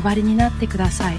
配りになってください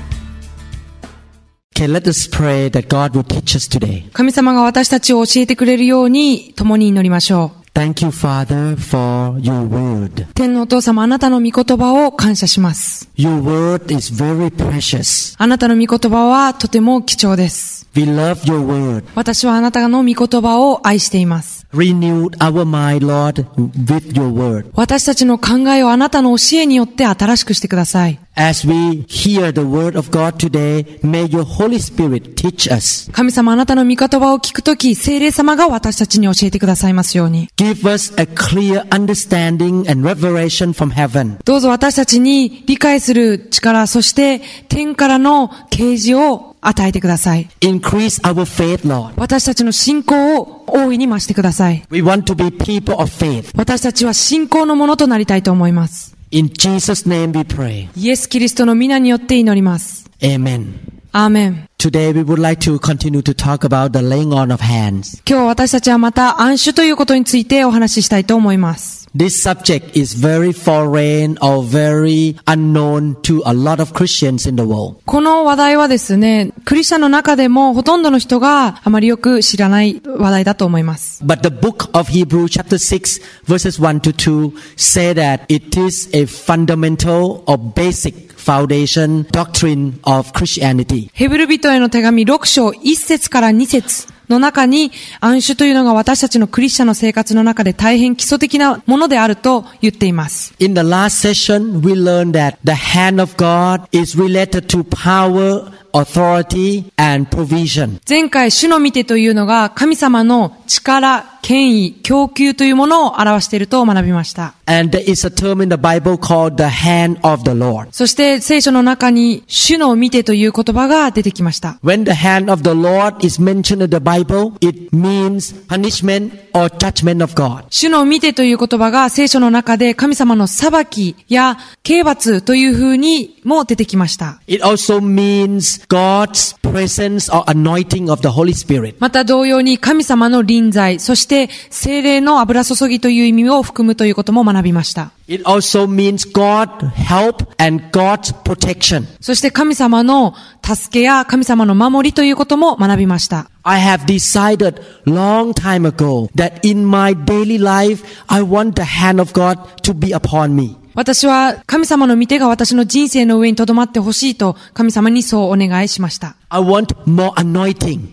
Okay, let us pray that God will teach us today. 神様が私たちを教えてくれるように共に祈りましょ Thank you, Father, for your word. う。天のお父様、あなたの御言葉を感謝します。Your word is very precious. あなたの御言葉はとても貴重です。We love your word. 私はあなたの御言葉を愛しています。Renew our mind, Lord, with your word. 私たちの考えをあなたの教えによって新しくしてください。As we hear the word of God today, may your Holy Spirit teach us. 神様あなたの御言葉を聞くとき、聖霊様が私たちに教えてくださいますように。Give us a clear understanding and revelation from heaven. どうぞ私たちに理解する力、そして天からの啓示を与えてください。Increase our faith, Lord. 私たちの信仰を大いに増してください。We want to be people of faith. 私たちは信仰のものとなりたいと思います。In Jesus' name we pray. イエス・キリストの皆によって祈ります。Amen. アーメン。Today we would like to continue to talk about the laying on of hands. 今日私たちはまた暗種ということについてお話ししたいと思います。This subject is very foreign or very unknown to a lot of Christians in the world. この話題はですね、クリスチャンの中でもほとんどの人があまりよく知らない話題だと思います。 But the book of Hebrews chapter 6 verses 1 to 2 say that it is a fundamental or basic foundation doctrine of Christianity. ヘブル人への手紙6章1節から2節の中に暗種というのが私たちのクリスチャンの生活の中で大変基礎的なものであると言っています。In the last session, we learned that the hand of God is related to power, authority, and provision. 前回主の見てというのが神様の力、権威、供給というものを表していると学びました。And there is a term in the Bible called the hand of the Lord. そして聖書の中に主の見てという言葉が出てきました。When the hand of the Lord is mentioned in the Bible, it means punishment or judgment of God. 主の見てという言葉が聖書の中で神様の裁きや刑罰という風にも出てきました。It also means God's presence or anointing of the Holy Spirit. また同様に神様の臨在、そして精霊の油注ぎという意味を含むということも学びました。It also means God help and God's protection. そして神様の助けや神様の守りということも学びました。I have decided long time ago that in my daily life, I want the hand of God to be upon me. 私は神様の御手が私の人生の上に留まってほしいと神様にそうお願いしました。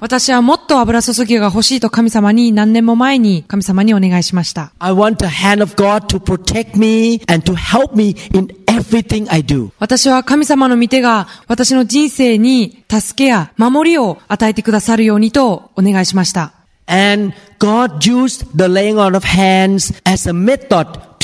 私はもっと油注ぎが欲しいと神様に何年も前に神様にお願いしました。私は神様の御手が私の人生に助けや守りを与えてくださるようにとお願いしました。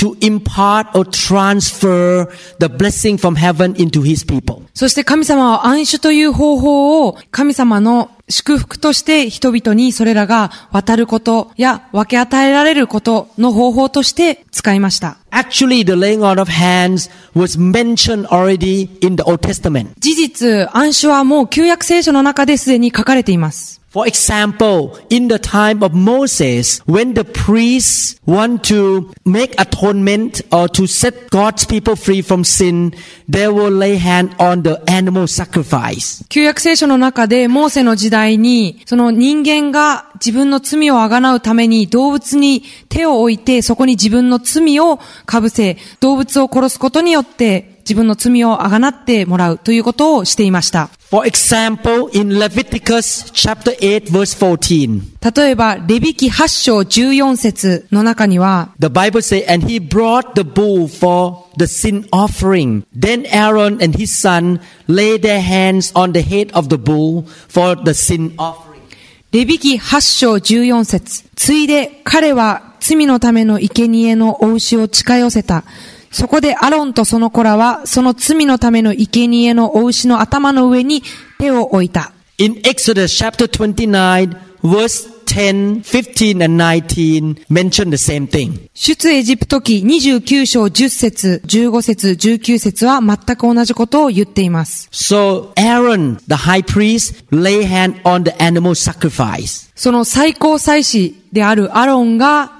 To impart or transfer the blessing from heaven into his people. そして神様は暗種という方法を神様の祝福として人々にそれらが渡ることや分け与えられることの方法として使いました。Actually, the laying on of hands was mentioned already in the Old Testament. 事実、暗種はもう旧約聖書の中ですでに書かれています。For example, in the time of Moses, when the priests want to make atonement or to set God's people free from sin, they will lay hand on the animal sacrifice. 旧約聖書の中で、モーセの時代に、その人間が自分の罪をあがなうために動物に手を置いて、そこに自分の罪をかぶせ、動物を殺すことによって、自分の罪をあがなってもらうということをしていました。For example, in Leviticus chapter 8 verse 14, 例えば、レビキ8章14節の中には、the Bible says, and he brought the bull for the sin offering. Then Aaron and his son lay their hands on the head of the bull for the sin offering. レビキ8章14節ついで彼は罪のための生贄のお牛を近寄せた。そこでアロンとその子らは、その罪のための生贄のお牛の頭の上に手を置いた。In Exodus chapter 29, verse 10, 15, and 19 mention the same thing. 出エジプト記29章10節、15節、19節は全く同じことを言っています。So Aaron, the high priest, lay hand on the animal sacrifice. その最高祭司であるアロンが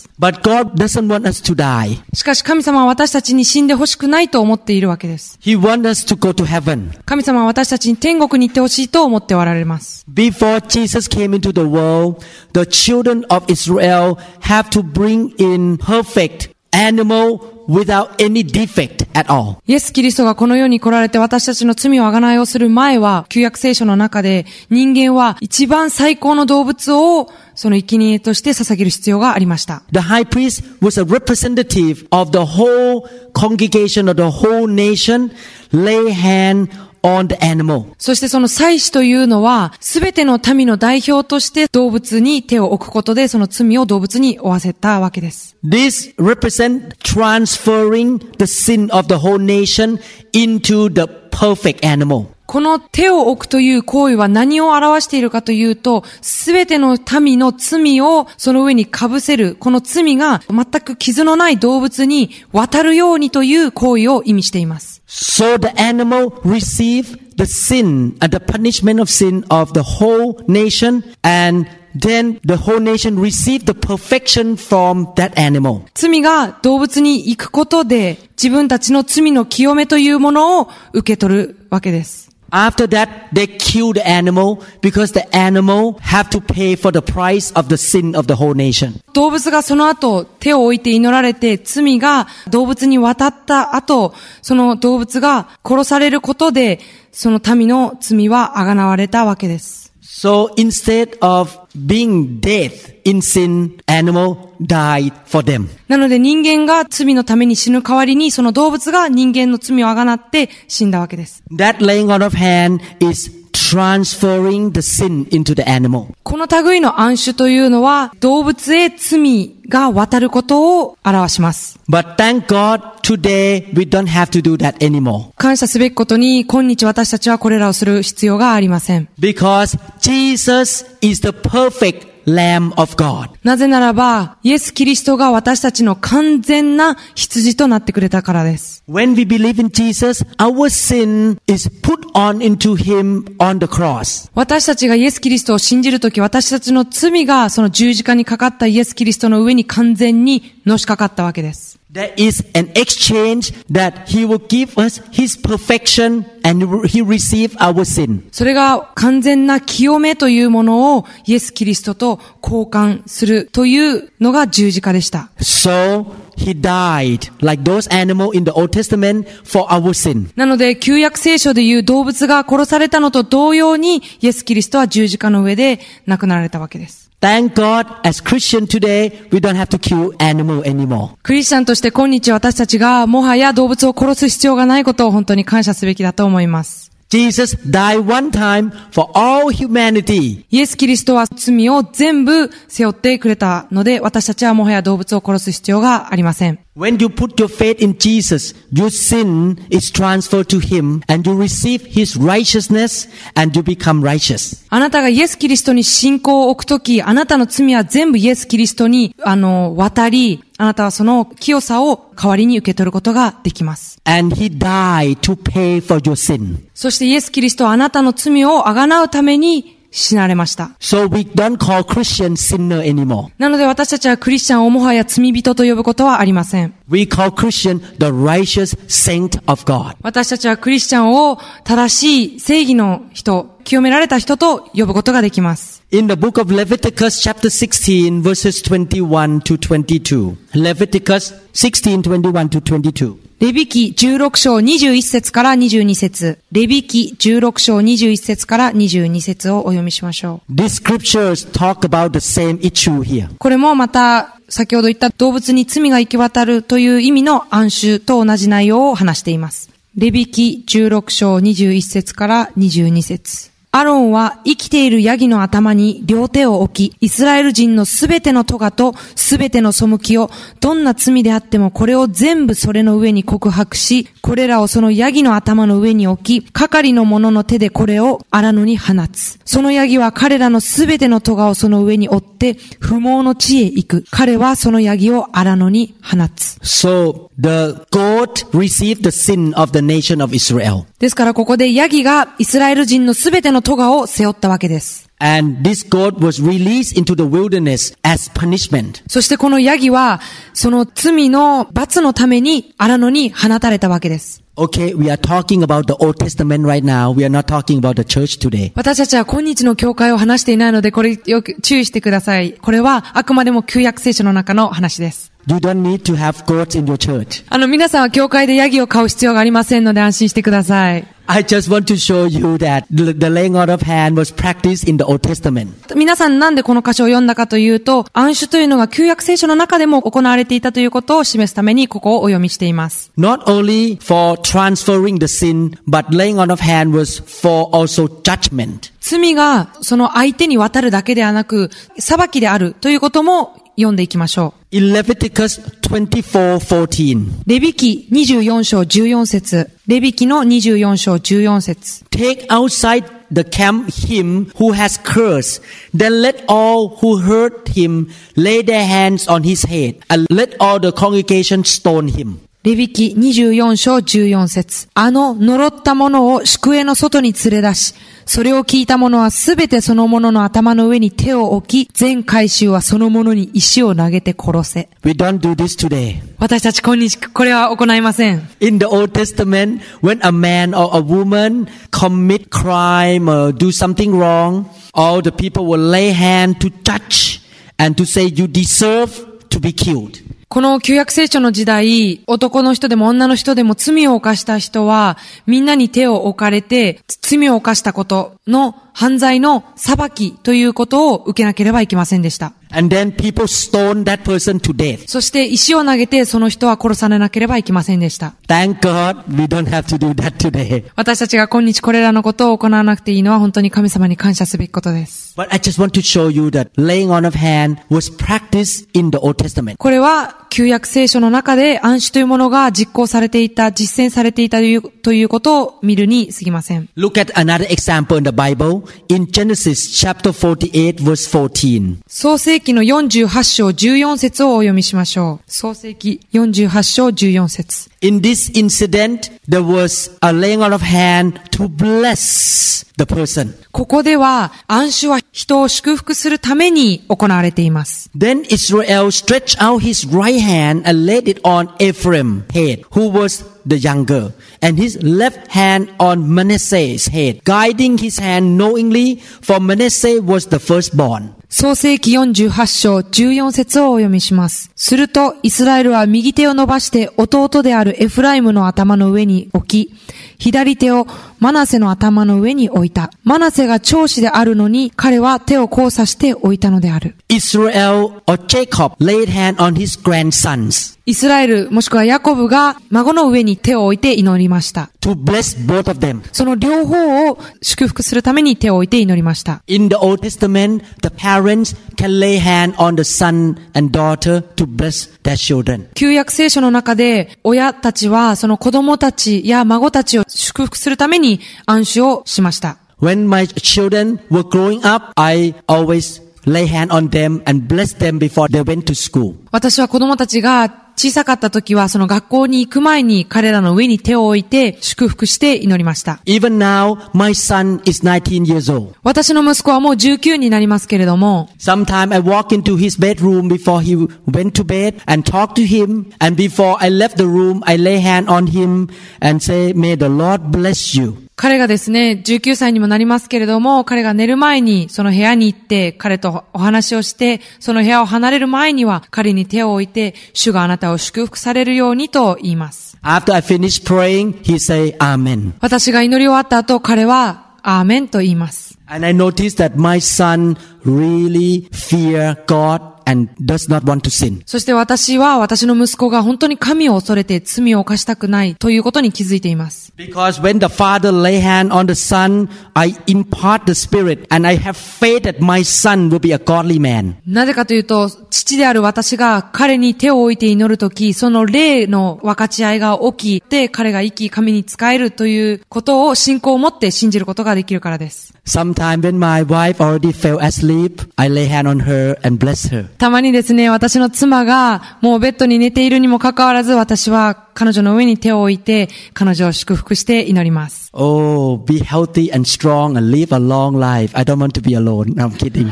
But God doesn't want us to die. しかし神様は私たちに死んでほしくないと思っているわけです。He wants us to go to heaven. 神様は私たちに天国に行ってほしいと思っておられます。Before Jesus came into the world, the children of Israel have to bring in perfect animal without any defect at all. イエス・キリストがこの世に来られて私たちの罪をあがないをする前は、旧約聖書の中で人間は一番最高の動物をその生贄として捧げる必要がありました。The high priest was a representative of the whole congregation of the whole nation, lay hand. そしてその祭司というのは、すべての民の代表として動物に手を置くことで、その罪を動物に負わせたわけです。This represent transferring the sin of the whole nation into the perfect animal. この手を置くという行為は何を表しているかというと、すべての民の罪をその上に被せる、この罪が全く傷のない動物に渡るようにという行為を意味しています。So the animal received the sin and the punishment of sin of the whole nation and then the whole nation received the perfection from that animal. 罪が動物に行くことで、自分たちの罪の清めというものを受け取るわけです。After that, they kill the animal because the animal have to pay for the price of the sin of the whole nation. 動物がその後手を置いて祈られて罪が動物に渡った後、その動物が殺されることで、その民の罪はあがなわれたわけです。So instead of being dead in sin, animal died for them. なので人間が罪のために死ぬ代わりに、その動物が人間の罪をあがなって死んだわけです。That laying on of hand is transferring the sin into the animal. この類の暗種というのは、動物へ罪が渡ることを表します。But thank God today we don't have to do that anymore. 感謝すべきことに、今日私たちはこれらをする必要がありません。Because Jesus is the perfect Lamb of God. なぜならば、イエス・キリストが私たちの完全な羊となってくれたからです。When we believe in Jesus, our sin is put on into Him on the cross. 私たちがイエス・キリストを信じるとき、私たちの罪がその十字架にかかったイエス・キリストの上に完全にのしかかったわけです。There is an exchange that He will give us His perfection and He receive our sin. それが完全な清めというものをイエス・キリストと交換するというのが十字架でした。So He died like those animals in the Old Testament for our sin. なので、旧約聖書でいう動物が殺されたのと同様に、イエス・キリストは十字架の上で亡くなられたわけです。Thank God as Christian today, we don't have to kill animal anymore. クリスチャンとして今日私たちがもはや動物を殺す必要がないことを本当に感謝すべきだと思います。Jesus died one time for all humanity. イエス・キリストは罪を全部背負ってくれたので、私たちはもはや動物を殺す必要がありません。When you put your faith in Jesus, your sin is transferred to Him and you receive His righteousness and you become righteous. あなたがイエス・キリストに信仰を置くとき、あなたの罪は全部イエス・キリストに、あの、渡り、あなたはその清さを代わりに受け取ることができます。And He died to pay for your sin. そしてイエス・キリストはあなたの罪をあがなうために死なれました。So we don't call Christians sinner anymore. なので私たちはクリスチャンをもはや罪人と呼ぶことはありません。We call Christian the righteous saint of God. 私たちはクリスチャンを正しい正義の人、清められた人と呼ぶことができます。In the book of Leviticus chapter 16 verses 21 to 22. Leviticus 16, 21 to 22. レビキ16章21節から22節レビキ16章21節から22節をお読みしましょう。These scriptures talk about the same issue here. これもまた、先ほど言った動物に罪が行き渡るという意味の暗衆と同じ内容を話しています。レビキ16章21節から22節アロンは生きているヤギの頭に両手を置き、イスラエル人のすべての咎とすべての背きを、どんな罪であってもこれを全部それの上に告白し、これらをそのヤギの頭の上に置き、係の者の手でこれを荒野に放つ。そのヤギは彼らのすべての咎をその上に追って、不毛の地へ行く。彼はそのヤギを荒野に放つ。So the goat received the sin of the nation of Israel. ですからここでヤギがイスラエル人のすべての咎を背負ったわけです。And this goat was released into the wilderness as punishment. そしてこのヤギは、その罪の罰のために荒野に放たれたわけです。Okay, we are talking about the Old Testament right now. We are not talking about the church today. 私たちは今日の教会を話していないので、これよく注意してください。これはあくまでも旧約聖書の中の話です。You don't need to have goats in your church. あの、皆さんは教会でヤギを飼う必要がありませんので安心してください。I just want to show you that the, laying out of hand was practiced in the Old Testament. 皆さんなんでこの箇所を読んだかというと、暗種というのが旧約聖書の中でも行われていたということを示すためにここをお読みしています。Not only for transferring the sin, but laying on of hand was for also judgment. 罪がその相手に渡るだけではなく、裁きであるということも読んでいきましょう。Leviticus 24:14, レビキ24章14節レビキの24章14節 take outside the camp him who has cursed, then let all who heard him lay their hands on his head, and let all the congregation stone him. レビキ24章14節あの呪った者を宿営の外に連れ出し、それを聞いた者はすべてその者の頭の上に手を置き、全回収はその者に石を投げて殺せ。We don't do this today. 私たち今日これは行いません。In the Old Testament, when a man or a woman commit crime or do something wrong, all the people will lay hand to judge and to say you deserve to be killed. この旧約聖書の時代、男の人でも女の人でも罪を犯した人は、みんなに手を置かれて、罪を犯したことの犯罪の裁きということを受けなければいけませんでした。そして石を投げてその人は殺されなければいけませんでした。私たちが今日これらのことを行わなくていいのは本当に神様に感謝すべきことです。これは旧約聖書の中で暗視というものが実行されていた、実践されていたという,ということを見るにすぎません。In Genesis chapter 48 verse 14. 創世記の48章14節をお読みしましょう。創世記48章14節 In this incident, there was a laying on of hand to bless the person. ここでは暗種は人を祝福するために行われています。Then Israel stretched out his right hand and laid it on Ephraim's head, who was the younger, and his left hand on Manasseh's head, guiding his hand knowingly, for Manasseh was the firstborn. 創世記48章14節をお読みします。すると、イスラエルは右手を伸ばして弟であるエフライムの頭の上に置き、左手をマナセの頭の上に置いた。マナセが長子であるのに、彼は手を交差して置いたのである。イスラエル、もしくはヤコブが孫の上に手を置いて祈りました。to bless both of them. その両方を祝福するために手を置いて祈りました。In the Old Testament, the parents can lay hand on the son and daughter to bless their children. 旧約聖書の中で、親たちはその子供たちや孫たちを祝福するために暗守をしました。When my children were growing up, I always lay hand on them and bless them before they went to school. 私は子供たちが小さかった時はその学校に行く前に彼らの上に手を置いて祝福して祈りました。Even now, my son is 19 years old. 私の息子はもう19になりますけれども、Sometimes I walk into his bedroom before he went to bed and talk to him. And before I left the room, I lay hand on him and say, may the Lord bless you. 彼がですね、19歳にもなりますけれども、彼が寝る前にその部屋に行って、彼とお話をして、その部屋を離れる前には、彼に手を置いて、主があなたを祝福されるようにと言います。After I finish praying, he say Amen. 私が祈り終わった後、彼は、アーメンと言います。And I noticed that my son really fear God and does not want to sin. そして私は私の息子が本当に神を恐れて罪を犯したくないということに気づいています。Because when the father lay hand on the son, I impart the spirit and I have faith that my son will be a godly man. なぜかというと、父である私が彼に手を置いて祈るとき、その霊の分かち合いが起きて、彼が生き神に仕えるということを信仰を持って信じることができるからです。Sometime when my wife already fell asleep, I lay hand on her and bless her. たまにですね、私の妻がもうベッドに寝ているにもかかわらず、私は彼女の上に手を置いて、彼女を祝福して祈ります。Oh, be healthy and strong and live a long life. I don't want to be alone. No, I'm kidding.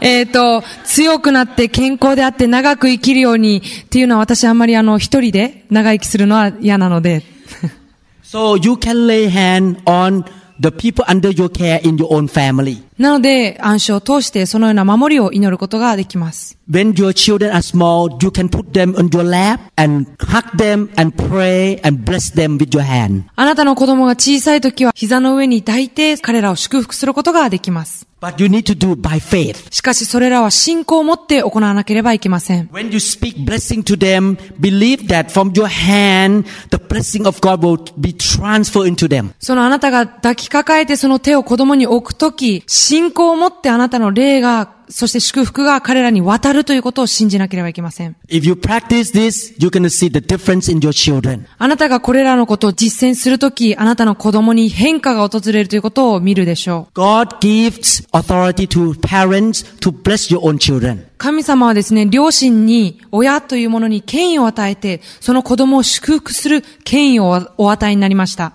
えっ、と、強くなって健康であって長く生きるようにっていうのは私あんまりあの一人で長生きするのは嫌なので。So you can lay hand on the people under your care in your own family. なので、暗唱を通してそのような守りを祈ることができます。When your children are small, you can put them on your lap and hug them and pray and bless them with your hand. あなたの子供が小さい時は膝の上に抱いて彼らを祝福することができます。But you need to do by faith. しかしそれらは信仰を持って行わなければいけません。When you speak blessing to them, believe that from your hand, the blessing of God will be transferred into them. そのあなたが抱きかかえてその手を子供に置くとき、信仰を持ってあなたの霊が、そして祝福が彼らに渡るということを信じなければいけません。あなたがこれらのことを実践するとき、あなたの子供に変化が訪れるということを見るでしょう。神様はですね、両親に親というものに権威を与えて、その子供を祝福する権威をお与えになりました。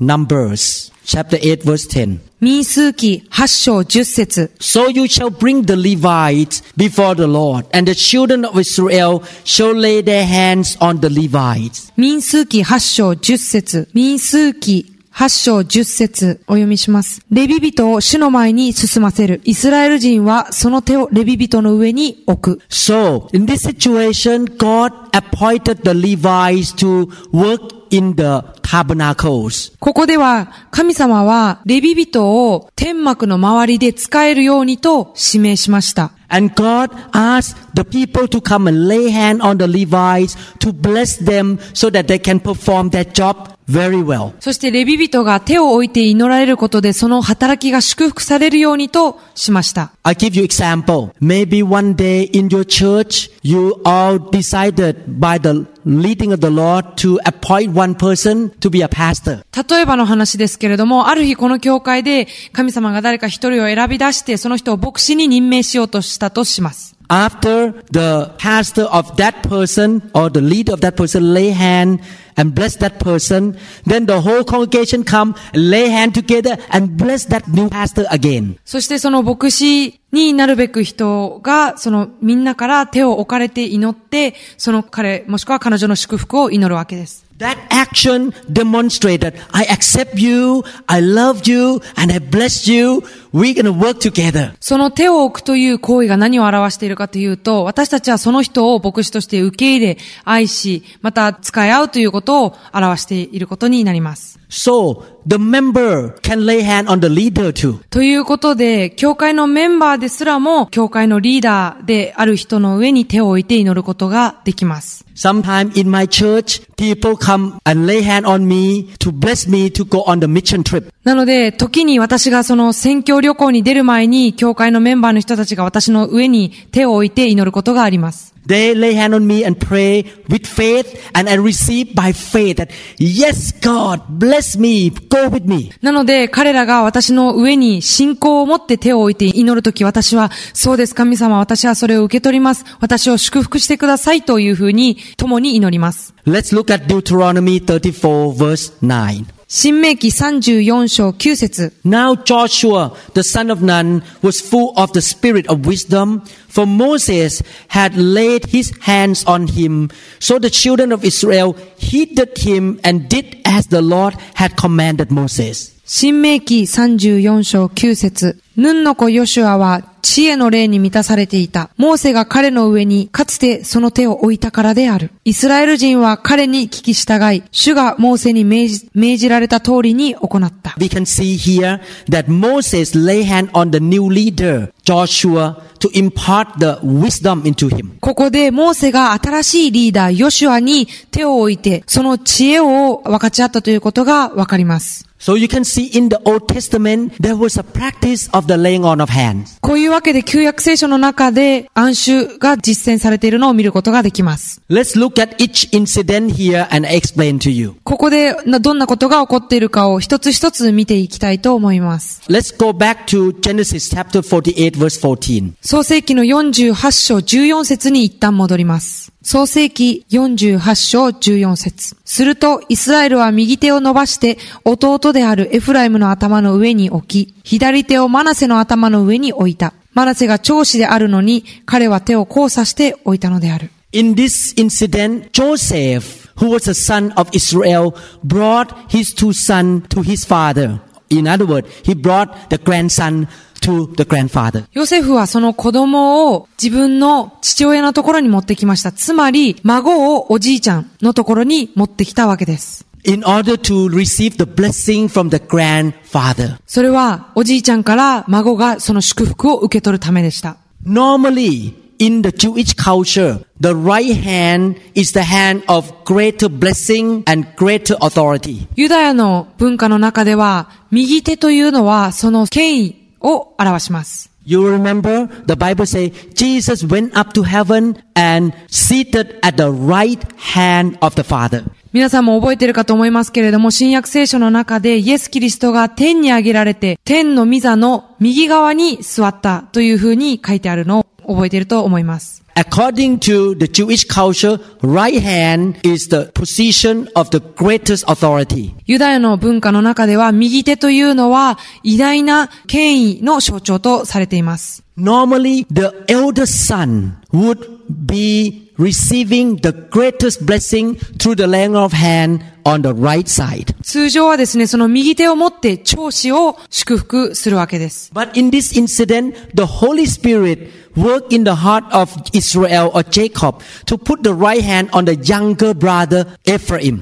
Numbers chapter 8 verse 10. 民数記8章10節 So you shall bring the Levites before the Lord, and the children of Israel shall lay their hands on the Levites. 民数記8章10節民数記8章10節お読みします。レビ人を主の前に進ませる。イスラエル人はその手をレビ人の上に置く。So, in this situation, God appointed the Levites to work in the tabernacles. ここでは神様はレビ人を天幕の周りで使えるようにと指名しました。And God asked the people to come and lay hand on the Levites to bless them so that they can perform their job very well. そしてレビ人が手を置いて祈られることでその働きが祝福されるようにとしました。I'll give you example. Maybe one day in your church, you all decided by the leading of the Lord to appoint one person to be a pastor. 例えばの話ですけれども、ある日この教会で神様が誰か一人を選び出してその人を牧師に任命しようとしたとします。After the pastor of that person or the leader of that person lay hand and bless that person, then the whole congregation come lay hand together and bless that new pastor again. そしてその牧師になるべく人が、そのみんなから手を置かれて祈って、その彼、もしくは彼女の祝福を祈るわけです。That action demonstrated, I accept you, I love you, and I bless you. We're gonna work together. その手を置くという行為が何を表しているかというと、私たちはその人を牧師として受け入れ、愛し、また使い合うということを表していることになります。So, the member can lay hand on the leader too. ということで、教会のメンバーですらも、教会のリーダーである人の上に手を置いて祈ることができます。Sometime in my church, people come and lay hand on me to bless me to go on the mission trip. なので、時に私がその宣教旅行に出る前に、教会のメンバーの人たちが私の上に手を置いて祈ることがあります。They lay hand on me and pray with faith and I receive by faith that yes, God, bless me, go with me. なので、彼らが私の上に信仰を持って手を置いて祈るとき、私は、そうです、神様、私はそれを受け取ります。私を祝福してくださいというふうに、共に祈ります。Let's look at Deuteronomy 34 verse 9. 新明記34章9節 Now Joshua, the son of Nun, was full of the spirit of wisdom, for Moses had laid his hands on him. So the children of Israel heeded him and did as the Lord had commanded Moses. 新明記34章9節ヌンの子ヨシュアは知恵の霊に満たされていた。モーセが彼の上にかつてその手を置いたからである。イスラエル人は彼に聞き従い、主がモーセに命じ命じられた通りに行った。We can see here that Moses lay hand on the new leader, Joshua, to impart the wisdom into him. ここでモーセが新しいリーダーヨシュアに手を置いて、その知恵を分かち合ったということがわかります。So you can see in the Old Testament, there was a practice of the laying on of hands. こういうわけで旧約聖書の中で暗衆が実践されているのを見ることができます。Let's look at each incident here and explain to you. ここでなどんなことが起こっているかを一つ一つ見ていきたいと思います。Let's go back to Genesis chapter 48 verse 14. 創世記の48章14節に一旦戻ります。創世記48章14節すると、イスラエルは右手を伸ばして、弟であるエフライムの頭の上に置き、左手をマナセの頭の上に置いた。マナセが長子であるのに、彼は手を交差して置いたのである。In this incident, Joseph, who was a son of Israel, brought his two sons to his father. In other words, he brought the grandson to the grandfather. ヨセフはその子供を自分の父親のところに持ってきました。つまり、孫をおじいちゃんのところに持ってきたわけです。In order to receive the blessing from the grandfather. それは、おじいちゃんから孫がその祝福を受け取るためでした。Normally, in the Jewish culture, the right hand is the hand of greater blessing and greater authority. ユダヤの文化の中では、右手というのはその権威を表します。You remember the Bible say Jesus went up to heaven and seated at the right hand of the Father. 皆さんも覚えているかと思いますけれども、新約聖書の中でイエス・キリストが天に上げられて、天の御座の右側に座ったというふうに書いてあるのを覚えていると思います。According to the Jewish culture, right hand is the position of the greatest authority. ユダヤの文化の中では、右手というのは偉大な権威の象徴とされています。Normally, the eldest son would be receiving the greatest blessing through the laying of hand on the right side. 通常はですね、その右手を持って長子を祝福するわけです。But in this incident, the Holy Spirit worked in the heart of Israel or Jacob to put the right hand on the younger brother Ephraim.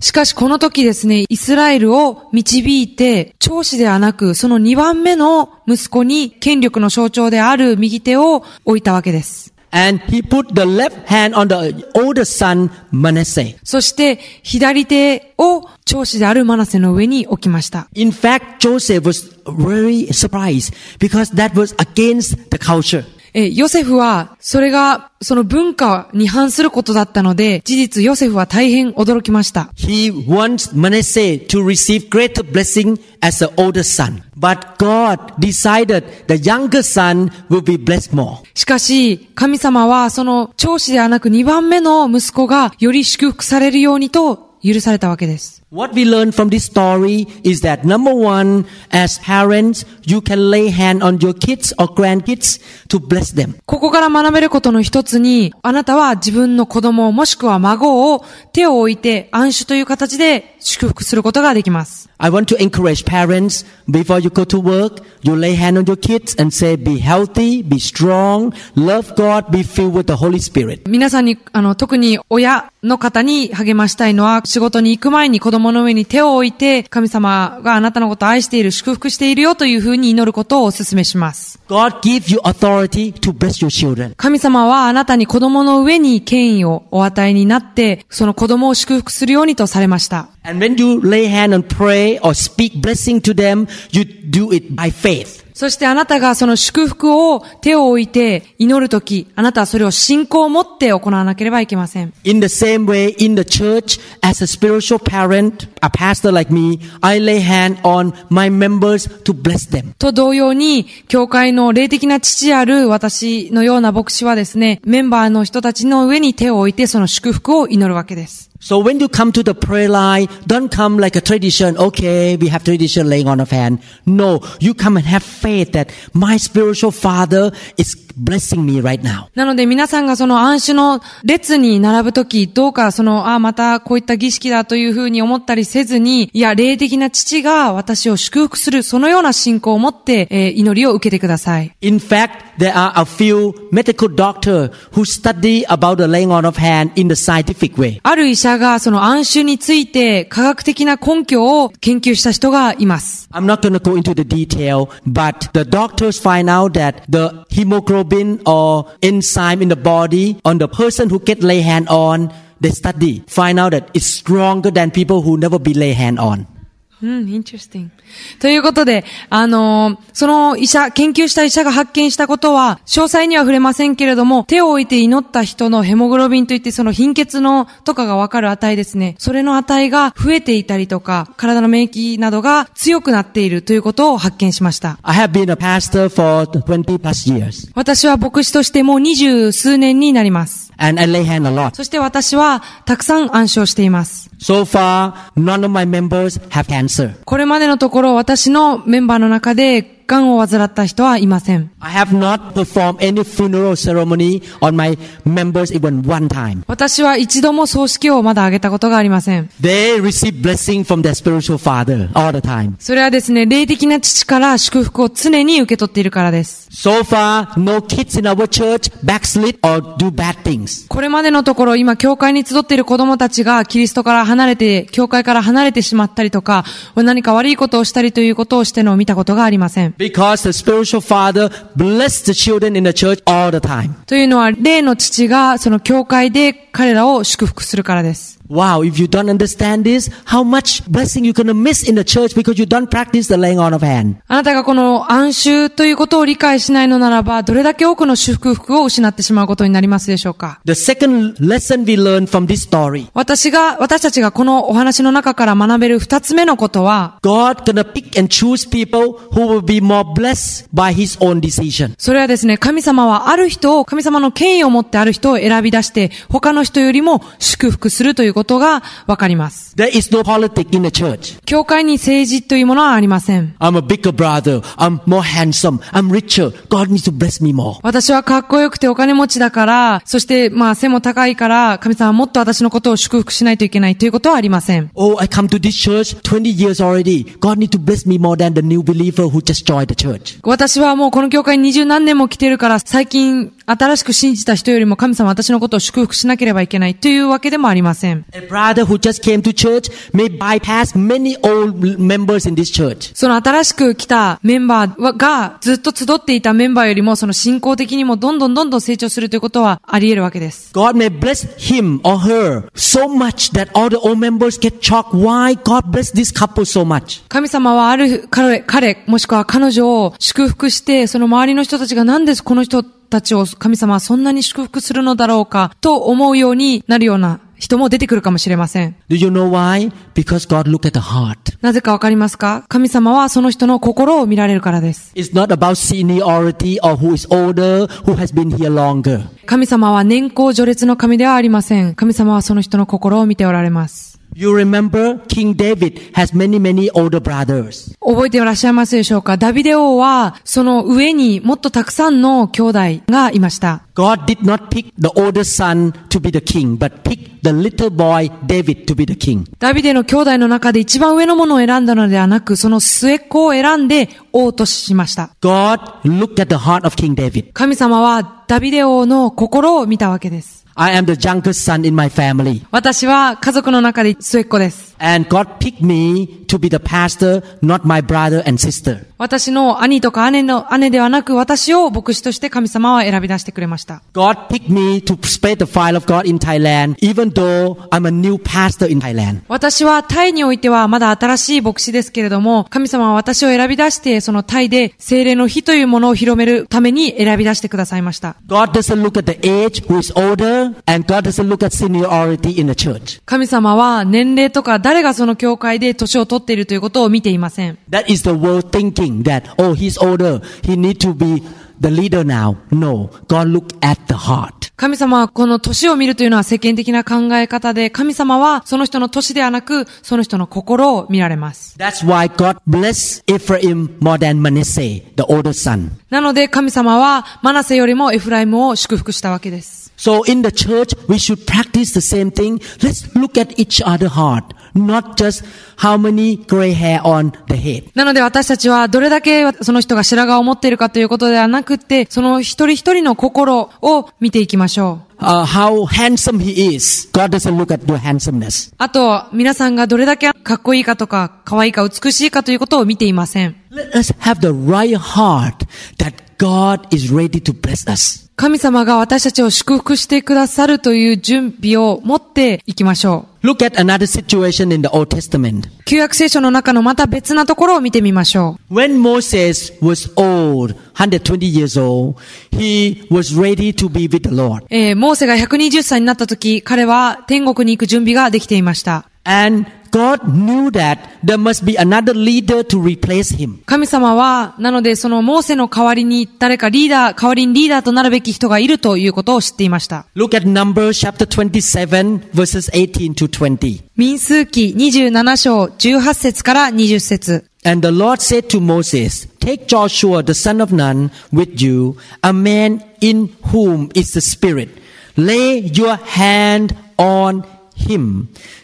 しかしこの時ですね、イスラエルを導いて、長子ではなく、その2番目の息子に権力の象徴である右手を置いたわけです。And he put the left hand on the oldest son Manasseh. そして、左手を長子であるマナセの上に置きました。 In fact, Joseph was very surprised because that was against the culture. え、ヨセフは、それが、その文化に反することだったので、事実ヨセフは大変驚きました。He wants Manasseh to receive greater blessing as the oldest son. But God decided the younger son will be blessed more. しかし、神様はその長子ではなく2番目の息子がより祝福されるようにと許されたわけです。What we learn from this story is that number one, as parents, you can lay hand on your kids or grandkids to bless them. ここから学べることの一つに、あなたは自分の子供もしくは孫を手を置いて暗守という形で祝福することができます。I want to encourage parents before you go to work, you lay hand on your kids and say, be healthy, be strong, love God, be filled with the Holy Spirit. 皆さんに、あの、特に親の方に励ましたいのは、仕事に行く前に子供の上に手を置いて、神様があなたのことを愛している、祝福しているよというふうに祈ることをお勧めします。God gives you authority to bless your children. 神様はあなたに子供の上に権威をお与えになって、その子供を祝福するようにとされました。And when you lay hand and pray or speak blessing to them, you do it by faith. そしてあなたがその祝福を手を置いて祈るとき、あなたはそれを信仰を持って行わなければいけません。In the same way, in the church, as a spiritual parent, a pastor like me, I lay hand on my members to bless them. と同様に、教会の霊的な父である私のような牧師はですね、メンバーの人たちの上に手を置いてその祝福を祈るわけです。So when you come to the prayer line, don't come like a tradition. Okay, we have tradition laying on of hand. No, you come and have faith that my spiritual father is blessing me right now. なので皆さんがその暗種の列に並ぶとき、どうかその、あ、またこういった儀式だというふうに思ったりせずに、いや、霊的な父が私を祝福する、そのような信仰を持って、えー祈りを受けてください。In fact, there are a few medical doctors who study about the laying on of hand in the scientific way. ある医者がその暗種について科学的な根拠を研究した人がいます。 I'm not going to go into the detail, but the doctors find out that the hemoglobin or enzyme in the body on the person who get lay hand on, they study, find out that it's stronger than people who never be lay hand on. うん、interesting. ということで、あのーその医者、研究した医者が発見したことは、詳細には触れませんけれども、手を置いて祈った人のヘモグロビンといって、その貧血のとかがわかる値ですね。それの値が増えていたりとか、体の免疫などが強くなっているということを発見しました。I have been a pastor for 20 plus years 私は牧師としてもう二十数年になります。And I lay hand a lot. そして私はたくさん暗唱しています。So far, none of my members have cancer. これまでのところ私のメンバーの中で癌を患った人はいません。I have not performed any funeral ceremony on my members even one time. 私は一度も葬式をまだ挙げたことがありません。They receive blessing from their spiritual father all the time. それはですね、霊的な父から祝福を常に受け取っているからです。So far, no kids in our church backslid or do bad things. これまでのところ、今、教会に集っている子供たちがキリストから離れて、教会から離れてしまったりとか、何か悪いことをしたりということをしてのを見たことがありません。Because the spiritual father blessed the children in the church all the time. というのは、霊の父がその教会で彼らを祝福するからです。Wow, if you don't understand this, how much blessing you're gonna miss in the church because you don't practice the laying on of hand. あなたがこの暗衆ということを理解しないのならば、どれだけ多くの祝福を失ってしまうことになりますでしょうか The second lesson we learn from this story, 私が、私たちがこのお話の中から学べる二つ目のことは、God gonna pick and choose people who will be more blessed by His own decision. それはですね、神様はある人を、神様の権威を持ってある人を選び出して、他の人よりも祝福するということがわかります。There is no politics in the church. 教会に政治というものはありません。I'm a bigger brother. I'm more handsome. I'm richer. God needs to bless me more. 私はかっこよくてお金持ちだから、そしてまあ背も高いから、神様はもっと私のことを祝福しないといけないということはありません。Oh, I come to this church 20 years already. God needs to bless me more than the new believer who just joined the church. 私はもうこの教会に二十何年も来てるから、最近新しく信じた人よりも神様は私のことを祝福しなければいけないというわけでもありません。その新しく来たメンバーがずっと集っていたメンバーよりもその信仰的にもどんどんどんどん成長するということはあり得るわけです。神様はある彼、彼、もしくは彼女を祝福して、その周りの人たちが何ですこの人たちを神様はそんなに祝福するのだろうかと思うようになるような人も出てくるかもしれません。Do you know why? Because God looked at the heart. なぜかわかりますか？神様はその人の心を見られるからです。It's not about seniority or who is older, who has been here longer. 神様は年功序列の神ではありません。神様はその人の心を見ておられます。You remember King David has many, many older brothers. 覚えていらっしゃいますでしょうかダビデ王は、その上にもっとたくさんの兄弟がいました。God did not pick the oldest son to be the king, but picked the little boy David to be the king. ダビデの兄弟の中で一番上のものを選んだのではなく、その末っ子を選んで王としました。God looked at the heart of King David. 神様はダビデ王の心を見たわけです。I am the youngest son in my family. 私は家族の中で末っ子です。And God picked me to be the pastor, not my brother and sister. 私の兄とか姉の姉ではなく私を牧師として神様は選び出してくれました。God picked me to spread the fire of God in Thailand, even though I'm a new pastor in Thailand. 私はタイにおいてはまだ新しい牧師ですけれども、神様は私を選び出して、そのタイで精霊の火というものを広めるために選び出してくださいました。God doesn't look at the age who is older, 神様は年齢とか誰がその教会で年を取っているということを見ていません。神様はこの年を見るというのは世間的な考え方で、神様はその人の年ではなく、その人の心を見られます。なので神様はマナセよりもエフライムを祝福したわけです。So in the church, we should practice the same thing. Let's look at each other heart, not just how many gray hair on the head. なので私たちはどれだけその人が白髪を持っているかということではなくって、その一人一人の心を見ていきましょう。Uh, how handsome he is. God doesn't look at your handsomeness. あと、皆さんがどれだけかっこいいかとか、可愛いか美しいかということを見ていません。Let us have the right heart that God is ready to bless us. 神様が私たちを祝福してくださるという準備を持っていきましょう。Look at another situation in the Old Testament. 旧約聖書の中のまた別なところを見てみましょう。When Moses was old, 120 years old, he was ready to be with the Lord. えーモーセが120歳になった時、彼は天国に行く準備ができていました。And God knew that there must be another leader to replace him. 神様は、なのでそのモーセの代わりに誰かリーダー、代わりにリーダーとなるべき人がいるということを知っていました。Look at Numbers chapter 27 verses 18 to 20. 民数記27章18節から20節 And the Lord said to Moses, Take Joshua the son of Nun with you, a man in whom is the Spirit. Lay your hand on him.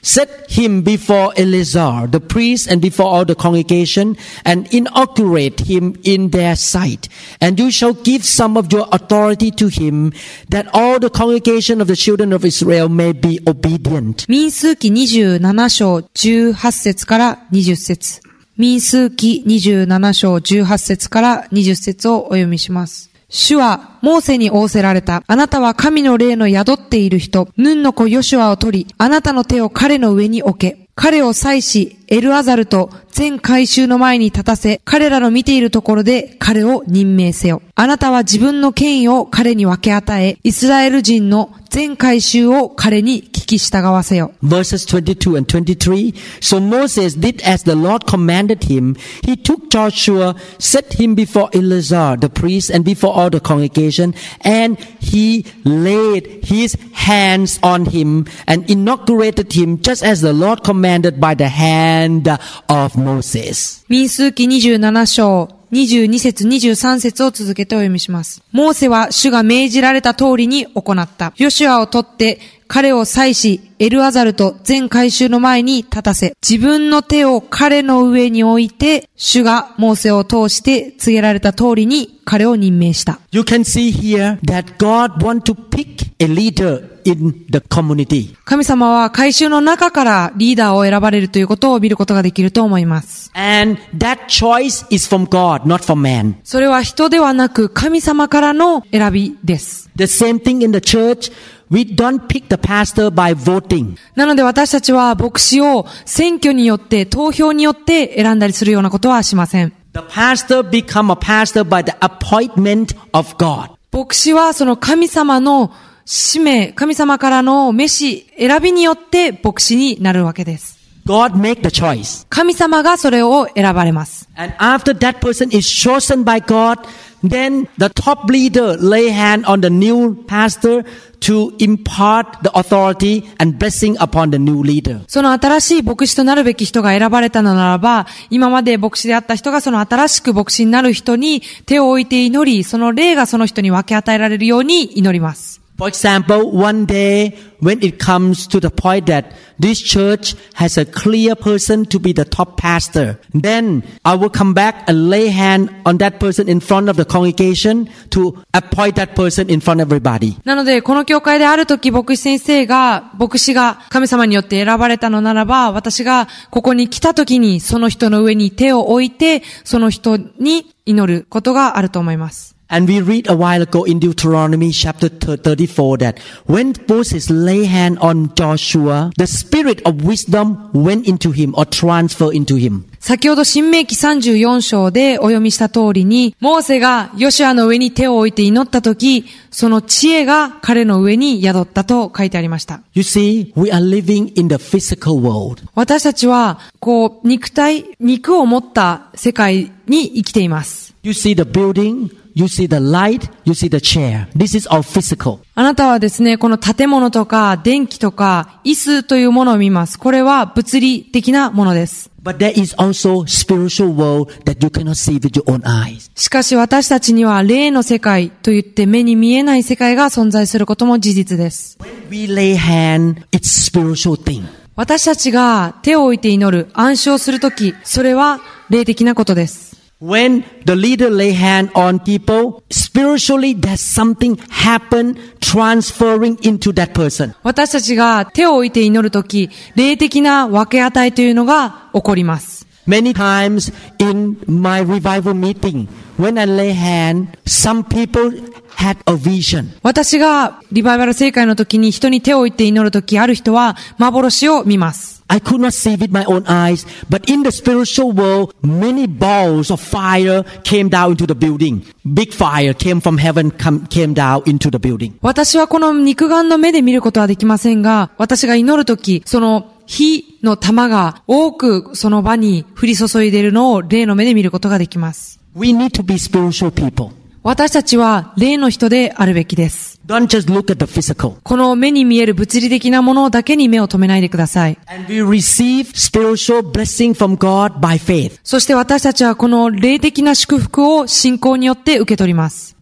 Set him before Eleazar, the priest, and before all the congregation, and inaugurate him in their sight. And you shall give some of your authority to him, that all the congregation of the children of Israel may be obedient. 民数記27章18節から20節民数記27章18節から20節をお読みします。 主は、モーセに仰せられた。あなたは神の霊の宿っている人、ヌンの子ヨシュアを取り、あなたの手を彼の上に置け。彼を祭し、エルアザルと全回収の前に立たせ、彼らの見ているところで彼を任命せよ。あなたは自分の権威を彼に分け与え、イスラエル人の 全回収を彼に聞き従わせよ。 verses 22 and 23. So Moses did as the Lord commanded him. He took Joshua, set him before Eleazar, the priest, and before all the congregation, and he laid his hands on him and inaugurated him just as the Lord commanded by the hand of Moses. 民数記27章、 22節23節を続けてお読みします。モーセは主が命じられた通りに行った。ヨシュアを取って、彼を祭し、エルアザルと全回収の前に立たせ、自分の手を彼の上に置いて、主がモーセを通して告げられた通りに彼を任命した。You can see here that God want to pick a leader 神様は回収の中からリーダーを選ばれるということを見ることができると思います。それは人ではなく神様からの選びです。なので私たちは牧師を選挙によって、投票によって選んだりするようなことはしません。牧師はその神様の使命、神様からの召し、選びによって牧師になるわけです。God make the choice. 神様がそれを選ばれます。And after that person is chosen by God, then the top leader lay hand on the new pastor to impart the authority and blessing upon the new leader. その新しい牧師となるべき人が選ばれたのならば、今まで牧師であった人がその新しく牧師になる人に手を置いて祈り、その霊がその人に分け与えられるように祈ります。For example, one day when it comes to the point that this church has a clear person to be the top pastor, then I will come back and lay hand on that person in front of the congregation to appoint that person in front of everybody. なので、この教会である時、牧師先生が、牧師が神様によって選ばれたのならば、私がここに来た時に、その人の上に手を置いて、その人に祈ることがあると思います。And we read a while ago in Deuteronomy chapter 34 that when Moses lay hand on Joshua, the spirit of wisdom went into him or transfer into him. 先ほど新明記34章でお読みした通りに、モーセがヨシュアの上に手を置いて祈った時、その知恵が彼の上に宿ったと書いてありました。You see, we are living in the physical world. 私たちは、こう、肉体、肉を持った世界に生きています。You see the building, you see the light, you see the chair. This is all physical. あなたはですね、この建物とか電気とか椅子というものを見ます。これは物理的なものです。But there is also spiritual world that you cannot see with your own eyes. しかし私たちには霊の世界といって目に見えない世界が存在することも事実です。We lay hand, it's spiritual thing. 私たちが手を置いて祈る、暗唱するとき、それは霊的なことです。When the leader lay hand on people, spiritually there's something happen transferring into that person. 私たちが手を置いて祈るとき、霊的な分け与えというのが起こります。 Many times in my revival meeting, when I lay hand, some people had a vision. 私がリバイバル聖会の時に人に手を置いて祈るとき、ある人は幻を見ます。I could not see with my own eyes, but in the spiritual world, many balls of fire came down into the building. Big fire came from heaven, come, came down into the building. 私はこの肉眼の目で見ることはできませんが、私が祈るとき、その火の玉が多くその場に降り注いでいるのを霊の目で見ることができます。私たちは例の人であるべきです。この目に見える物理的なものだけに目を留めないでください。そして私たちはこの霊的な祝福を信仰によって受け取ります。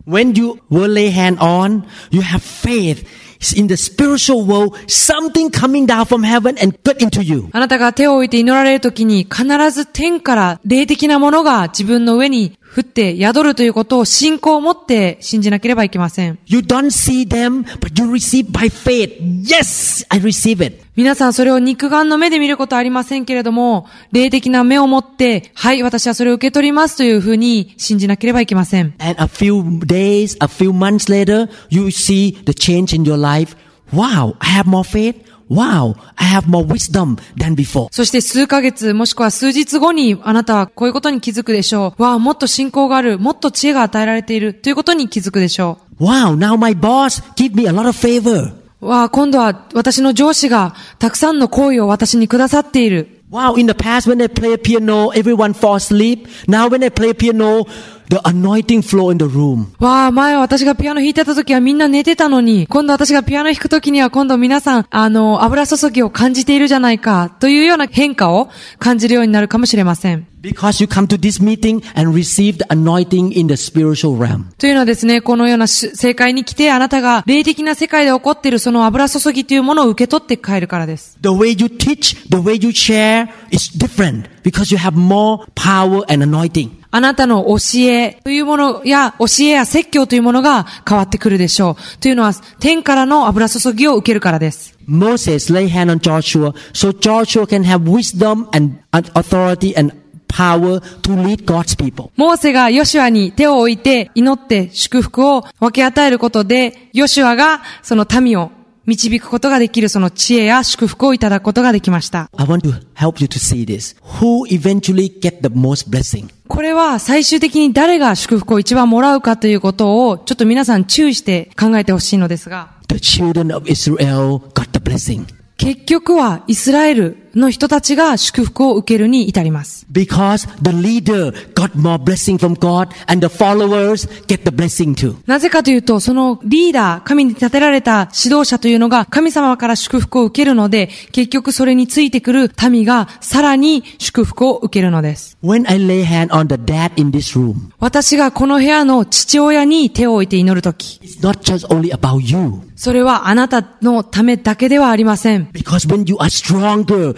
In the spiritual world, something coming down from heaven and put into you. あなたが手を置いて祈られるときに必ず天から霊的なものが自分の上に降って宿るということを信仰を持って信じなければいけません。You don't see them, but you receive by faith. Yes, I receive it. 皆さんそれを肉眼の目で見ることはありませんけれども、霊的な目を持って、はい、私はそれを受け取りますというふうに信じなければいけません。And a few days, a few months later, you see the change in your life. Wow, I have more faith. Wow, I have more wisdom than before. そして数ヶ月もしくは数日後にあなたはこういうことに気づくでしょう。わあ、もっと信仰がある、もっと知恵が与えられているということに気づくでしょ Wow, now my boss give me a lot of favor. う。わあ、今度は私の上司がたくさんの行為を私にくださっている。Wow, in the past when I play piano, everyone fall asleep. Now when I play piano, the anointing flow in the room. わあ、前私がピアノ弾いてた時はみんな寝てたのに、今度私がピアノ弾く時には今度皆さん、あの、油注ぎを感じているじゃないか、というような変化を感じるようになるかもしれません。Because you come to this meeting and receive the anointing in the spiritual realm. というのはですね、このようなし正解に来て、あなたが霊的な世界で起こっているその油注ぎというものを受け取って帰るからです。The way you teach, the way you share is different because you have more power and anointing. あなたの教えというものや、教えや説教というものが変わってくるでしょう。というのは、天からの油注ぎを受けるからです。Moses lay hand on Joshua so Joshua can have wisdom and authority and power to lead God's people. モーセがヨシュアに手を置いて祈って祝福を分け与えることで、ヨシュアがその民を導くことができるその知恵や祝福をいただくことができました。I want to help you to see this. Who eventually get the most blessing? これは最終的に誰が祝福を一番もらうかということをちょっと皆さん注意して考えてほしいのですが、The children of Israel got the blessing. 結局はイスラエルの人たちが祝福を受けるに至ります。なぜかというと、そのリーダー、神に立てられた指導者というのが神様から祝福を受けるので、結局それについてくる民がさらに祝福を受けるのです。私がこの部屋の父親に手を置いて祈るとき、それはあなたのためだけではありません。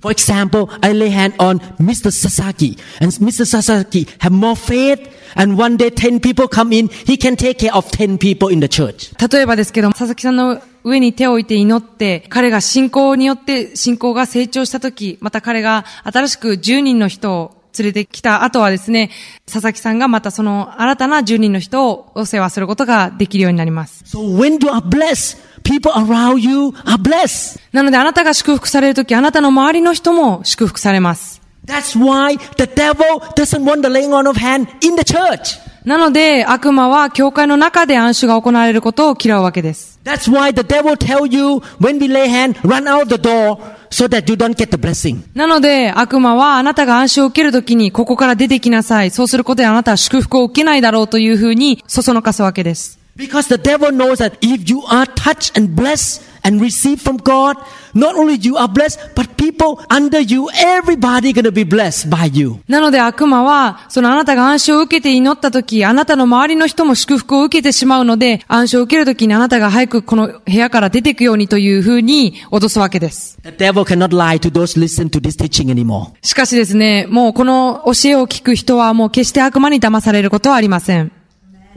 For example, I lay hand on Mr. Sasaki, and Mr. Sasaki have more faith, and one day 10 people come in, he can take care of 10 people in the church. 例えばですけど、佐々木さんの上に手を置いて祈って、彼が信仰によって信仰が成長したとき、また彼が新しく10人の人を連れてきた後はですね、佐々木さんがまたその新たな10人の人をお世話することができるようになります。So when you are blessed, people around you are blessed. なのであなたが祝福されるとき、あなたの周りの人も祝福されます。That's why the devil doesn't want the laying on of hand in the church. なので、悪魔は教会の中で暗守が行われることを嫌うわけです。That's why the devil tell you when we lay hand, run out the door so that you don't get the blessing. なので、悪魔はあなたが暗守を受けるときに、ここから出てきなさい。そうすることであなたは祝福を受けないだろうというふうに、そそのかすわけです。Because the devil knows that if you are touched and blessed and receive from God, not only you are blessed, but people under you, everybody gonna be blessed by you. なので悪魔は、そのあなたが暗守を受けて祈ったとき、あなたの周りの人も祝福を受けてしまうので、暗守を受けるときにあなたが早くこの部屋から出ていくようにというふうに脅すわけです。The devil cannot lie to those listen to this teaching anymore. しかしですね、もうこの教えを聞く人はもう決して悪魔に騙されることはありません。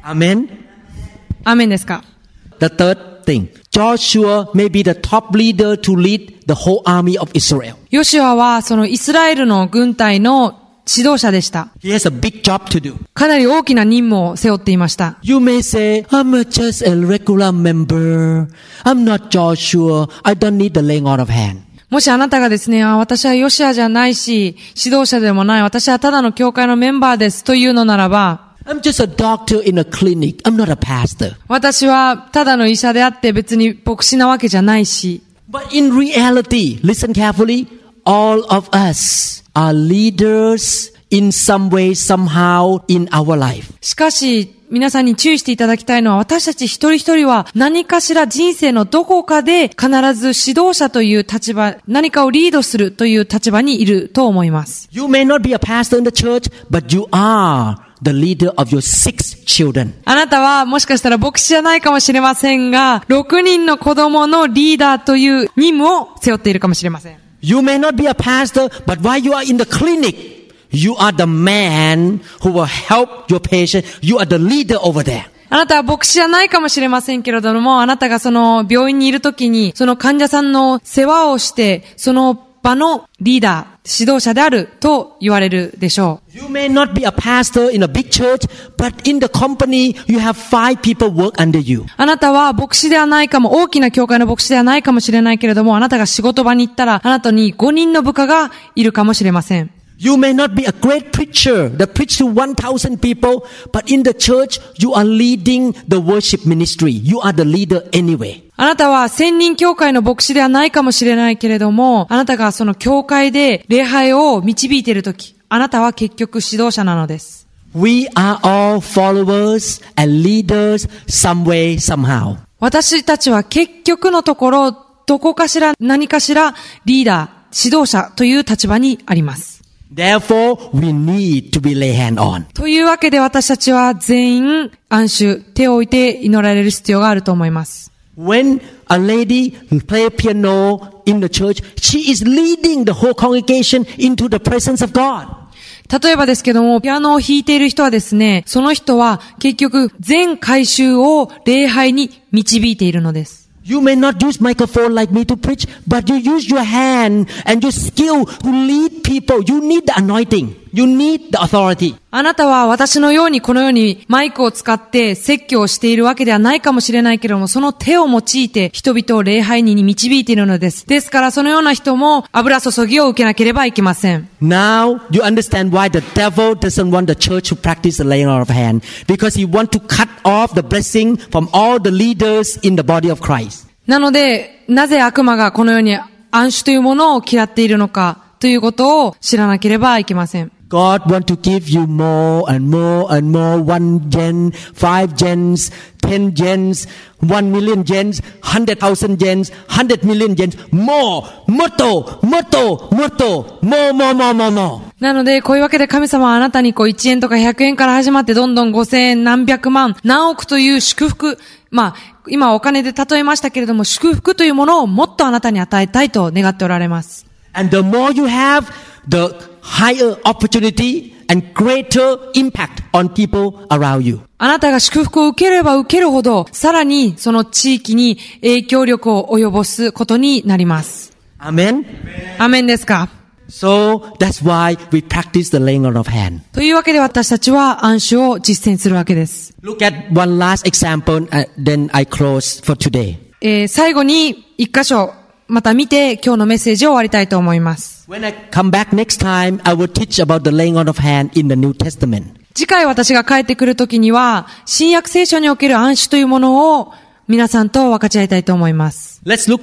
Amen. アーメンですか The third thing, Joshua may be the top leader to lead the whole army of Israel. ヨシュアはそのイスラエルの軍隊の指導者でした。He has a big job to do. かなり大きな任務を背負っていました。You may say, I'm just a regular member. I'm not Joshua. I don't need the laying on of hand. もしあなたがですね、あ私はヨシアじゃないし、指導者でもない、私はただの教会のメンバーですというのならば、I'm just a doctor in a clinic. I'm not a pastor. 私はただの医者であって別に牧師なわけじゃないし、But in reality, listen carefully, all of us are leaders in some way, somehow in our life. しかし、皆さんに注意していただきたいのは、私たち一人一人は何かしら人生のどこかで必ず指導者という立場、何かをリードするという立場にいると思います。You may not be a pastor in the church, but you are the leader of your six children. あなたはもしかしたら牧師じゃないかもしれませんが、6人の子供のリーダーという任務を背負っているかもしれません。You may not be a pastor, but while you are in the clinic, you are the man who will help your patient. You are the leader over there. あなたは牧師じゃないかもしれませんけれども、あなたがその病院にいるときに、その患者さんの世話をして、その場のリーダー、指導者であると言われるでしょう。You may not be a pastor in a big church, but in the company, you have five people work under you. あなたは牧師ではないかも、大きな教会の牧師ではないかもしれないけれども、あなたが仕事場に行ったら、あなたに5人の部下がいるかもしれません。You may not be a great preacher that preach to 1,000 people, but in the church, you are leading the worship ministry. You are the leader anyway. あなたは千人教会の牧師ではないかもしれないけれども、あなたがその教会で礼拝を導いているとき、あなたは結局指導者なのです。We are all followers and leaders some way, somehow. 私たちは結局のところ、どこかしら何かしらリーダー、指導者という立場にあります。Therefore, we need to be lay hand on. というわけで私たちは全員暗守、手を置いて祈られる必要があると思います。When a lady play piano in the church, she is leading the whole congregation into the presence of God. 例えばですけども、ピアノを弾いている人はですね、その人は結局全回収を礼拝に導いているのです。 You may not use microphone like me to preach, but you use your hand and your skill to lead people. You need the anointing. You need the authority. あなたは私のようにこのようにマイクを使って説教をしているわけではないかもしれないけれども、その手を用いて人々を礼拝に導いているのです。ですからそのような人も油注ぎを受けなければいけません。Now you understand why the devil doesn't want the church to practice the laying on of hand. Because he wants to cut off the blessing from all the leaders in the body of Christ. なので、なぜ悪魔がこのように暗種というものを嫌っているのかということを知らなければいけません。God want to give you more and more and more. One gen, five gens, ten gens, one million gens, hundred thousand gens, hundred million gens. More, motto, motto, motto, more, more, more, more, more. なので、こういうわけで神様はあなたにこう1円とか100円から始まってどんどん5000円何百万、何億という祝福、まあ、今お金で例えましたけれども、祝福というものをもっとあなたに与えたいと願っておられます。And the more you have, the higher opportunity and greater impact on people around you. あなたが祝福を受ければ受けるほど、さらにその地域に影響力を及ぼすことになります。アーメンですか So that's why we practice the laying on of hand. というわけで私たちは暗種を実践するわけです。Look at one last example, uh, then I close for today. えー最後に一箇所、また見て今日のメッセージを終わりたいと思います。次回私が帰ってくるときには、新約聖書における暗視というものを皆さんと分かち合いたいと思います。2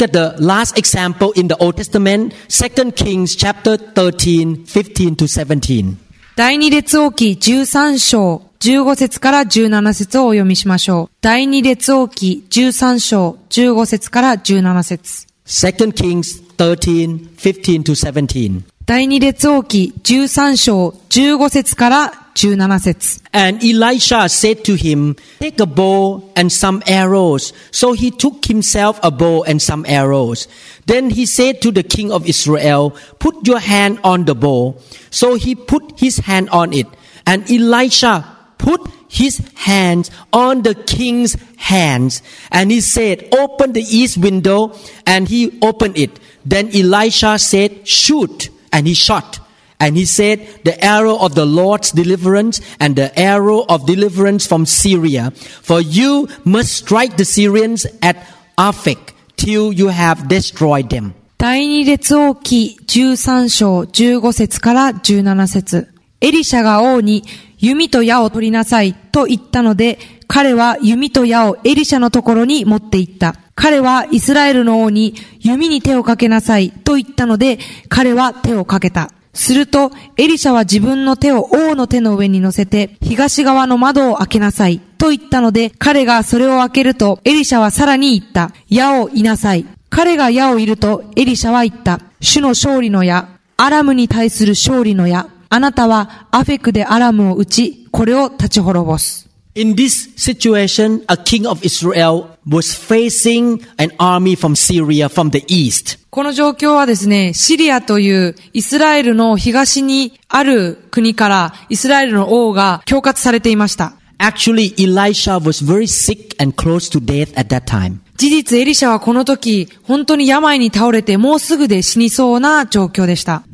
第二列王記13章15節から17節をお読みしましょう。第二列王記13章15節から17節。2 Kings 13, 15 to 17. 第二列王記13章15節から17節 And Elisha said to him, Take a bow and some arrows. So he took himself a bow and some arrows. Then he said to the king of Israel, Put your hand on the bow. So he put his hand on it. And Elisha put his hands on the king's hands. And he said, Open the east window. And he opened it. Then Elisha said, Shoot. And he shot. And he said, The arrow of the Lord's deliverance and the arrow of deliverance from Syria. For you must strike the Syrians at Aphek till you have destroyed them. 第二列王記13章15節から17節エリシャが王に 弓と矢を取りなさいと言ったので、彼は弓と矢をエリシャのところに持って行った。彼はイスラエルの王に弓に手をかけなさいと言ったので、彼は手をかけた。すると、エリシャは自分の手を王の手の上に乗せて、東側の窓を開けなさい、と言ったので、彼がそれを開けると、エリシャはさらに言った。矢をいなさい。彼が矢をいると、エリシャは言った。主の勝利の矢、アラムに対する勝利の矢。あなたはアフェクでアラムを撃ち、これを立ち滅ぼす。In this situation, a king of Israel was facing an army from Syria from the east. この状況はですね、シリアというイスラエルの東にある国からイスラエルの王が恐喝されていました。Actually, Elisha was very sick and close to death at that time. 事実エリシャはこの時、本当に病に倒れてもうすぐで死にそうな状況でした。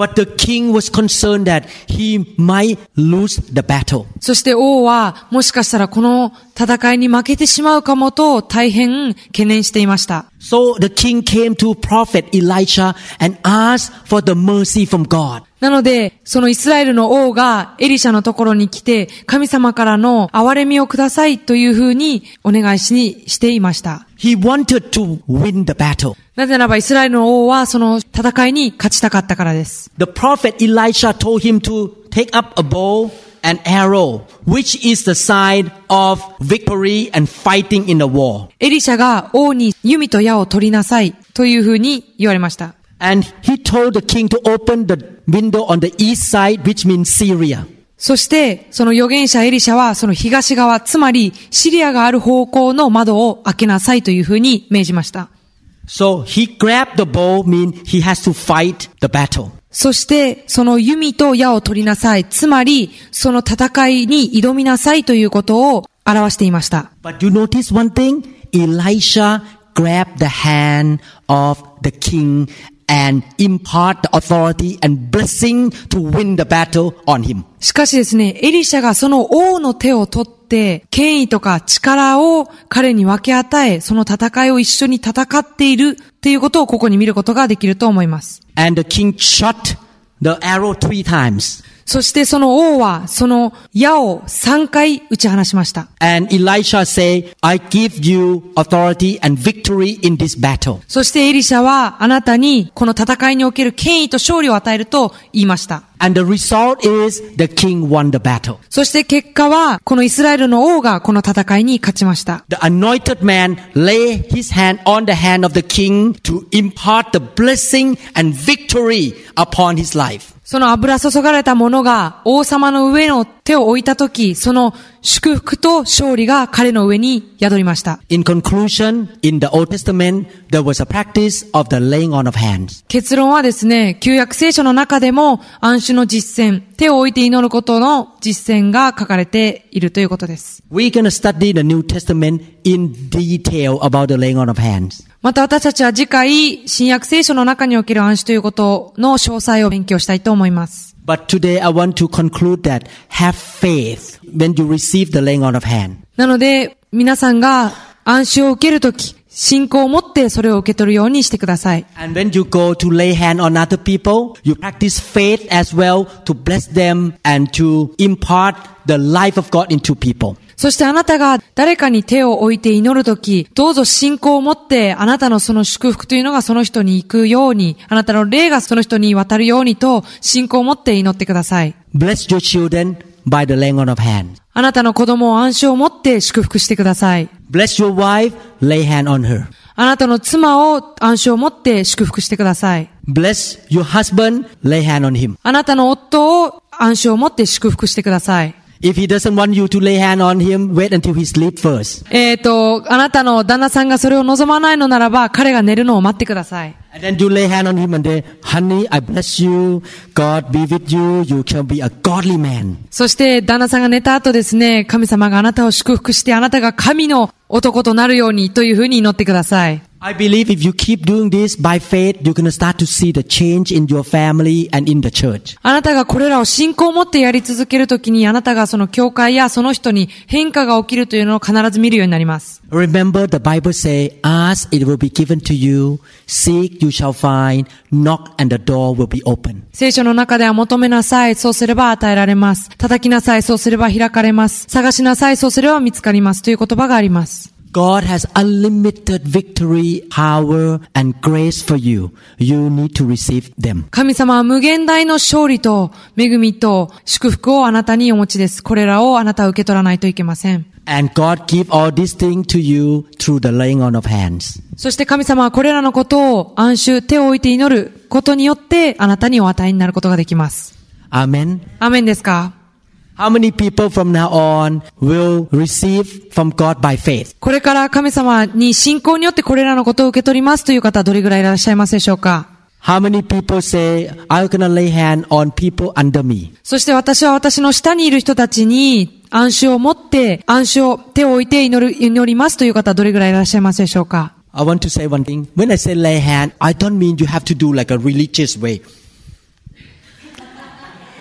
そして王は、もしかしたらこの戦いに負けてしまうかもと大変懸念していました。なので、そのイスラエルの王がエリシャのところに来て、神様からの憐れみをくださいというふうにお願いしにしていました。なぜならばイスラエルの王はその戦いに勝ちたかったからです。And arrow, which is the sign of victory and fighting in the war. エリシャが王に弓と矢を取りなさいというふうに言われました。And he told the king to open the window on the east side, which means Syria. そして、その預言者エリシャはその東側、つまりシリアがある方向の窓を開けなさいというふうに命じました。So he grabbed the bow, mean he has to fight the battle. そして、その弓と矢を取りなさい。つまり、その戦いに挑みなさいということを表していました。But you notice one thing? Elisha grabbed the hand of the king and impart the authority and blessing to win the battle on him. しかしですね、エリシャがその王の手を取って、権威とか力を彼に分け与え、その戦いを一緒に戦っているっていうことをここに見ることができると思います。And the king shot the arrow three times. そしてその王は、その矢を3回打ち放しました。And Elisha say, I give you authority and victory in this battle. そしてエリシャは、あなたにこの戦いにおける権威と勝利を与えると言いました。そして結果は、このイスラエルの王がこの戦いに勝ちました。その油注がれた者が王様の上の手を置いたとき、その祝福と勝利が彼の上に宿りました。結論はですね、旧約聖書の中でも暗衆の実践、手を置いて祈ることの実践が書かれているということです。また私たちは次回、新約聖書の中における暗衆ということの詳細を勉強したいと思います。But today I want to conclude that have faith when you receive the laying on of hand. なので、皆さんが暗種を受けるとき、信仰を持ってそれを受け取るようにしてください。 And when you go to lay hand on other people, you practice faith as well to bless them and to impart the life of God into people. そしてあなたが誰かに手を置いて祈るとき、どうぞ信仰を持ってあなたのその祝福というのがその人に行くように、あなたの霊がその人に渡るようにと信仰を持って祈ってください。Bless your children by the laying on of hands. あなたの子供を暗証を持って祝福してください。Bless your wife, lay hand on her. あなたの妻を暗証を持って祝福してください。Bless your husband, lay hand on him. あなたの夫を暗証を持って祝福してください。If he doesn't want you to lay hand on him, wait until he sleep first. えっ、と、あなたの旦那さんがそれを望まないのならば、彼が寝るのを待ってください。And then you lay hand on him and say, honey, I bless you. God be with you. You can be a godly man. そして、旦那さんが寝た後ですね、神様があなたを祝福して、あなたが神の男となるようにというふうに祈ってください。I believe if you keep doing this by faith, you're going to start to see the change in your family and in the church. あなたがこれらを信仰を持ってやり続けるときに、あなたがその教会やその人に変化が起きるというのを必ず見るようになります。Remember the Bible say, ask, it will be given to you. Seek, you shall find. Knock, and the door will be open. 聖書の中では求めなさい、そうすれば与えられます。叩きなさい、そうすれば開かれます。探しなさい、そうすれば見つかります。という言葉があります。God has unlimited victory, power, and grace for you. You need to receive them. 神様は無限大の勝利と恵みと祝福をあなたにお持ちです。これらをあなたは受け取らないといけません。And God give all these things to you through the laying on of hands. そして神様はこれらのことを暗衆、手を置いて祈ることによってあなたにお与えになることができます。Amen. アーメンですか How many people from now on will receive from God by faith? これから神様に信仰によってこれらのことを受け取りますという方はどれぐらいいらっしゃいますでしょうか How many people say, I'm gonna lay hand on people under me? そして私は私の下にいる人たちに暗衆を持って暗衆を手を置いて祈る、祈りますという方はどれぐらいいらっしゃいますでしょうか I want to say one thing. When I say lay hand, I don't mean you have to do like a religious way.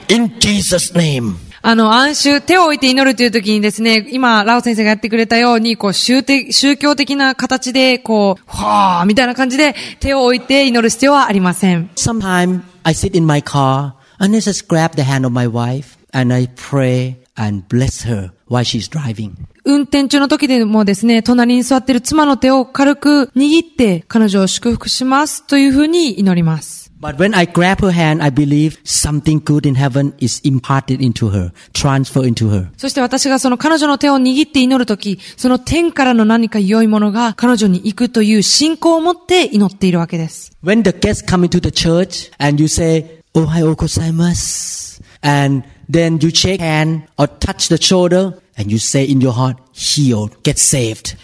In Jesus' name. あの、暗衆、手を置いて祈るという時にですね、今、ラオ先生がやってくれたように、こう、宗的宗教的な形で、こう、はぁーみたいな感じで手を置いて祈る必要はありません。Sometimes I sit in my car and I just grab the hand of my wife and I pray and bless her while she's driving. 運転中の時でもですね、隣に座っている妻の手を軽く握って、彼女を祝福しますというふうに祈ります。But when I grab her hand, I believe something good in heaven is imparted into her, transfer into her. そして私がその彼女の手を握って祈るとき、その天からの何か良いものが彼女に行くという信仰を持って祈っているわけです。 When the guests come into the church and you say, Ohayo gozaimasu, and then you shake hand or touch the shoulder and you say in your heart, healed, get saved.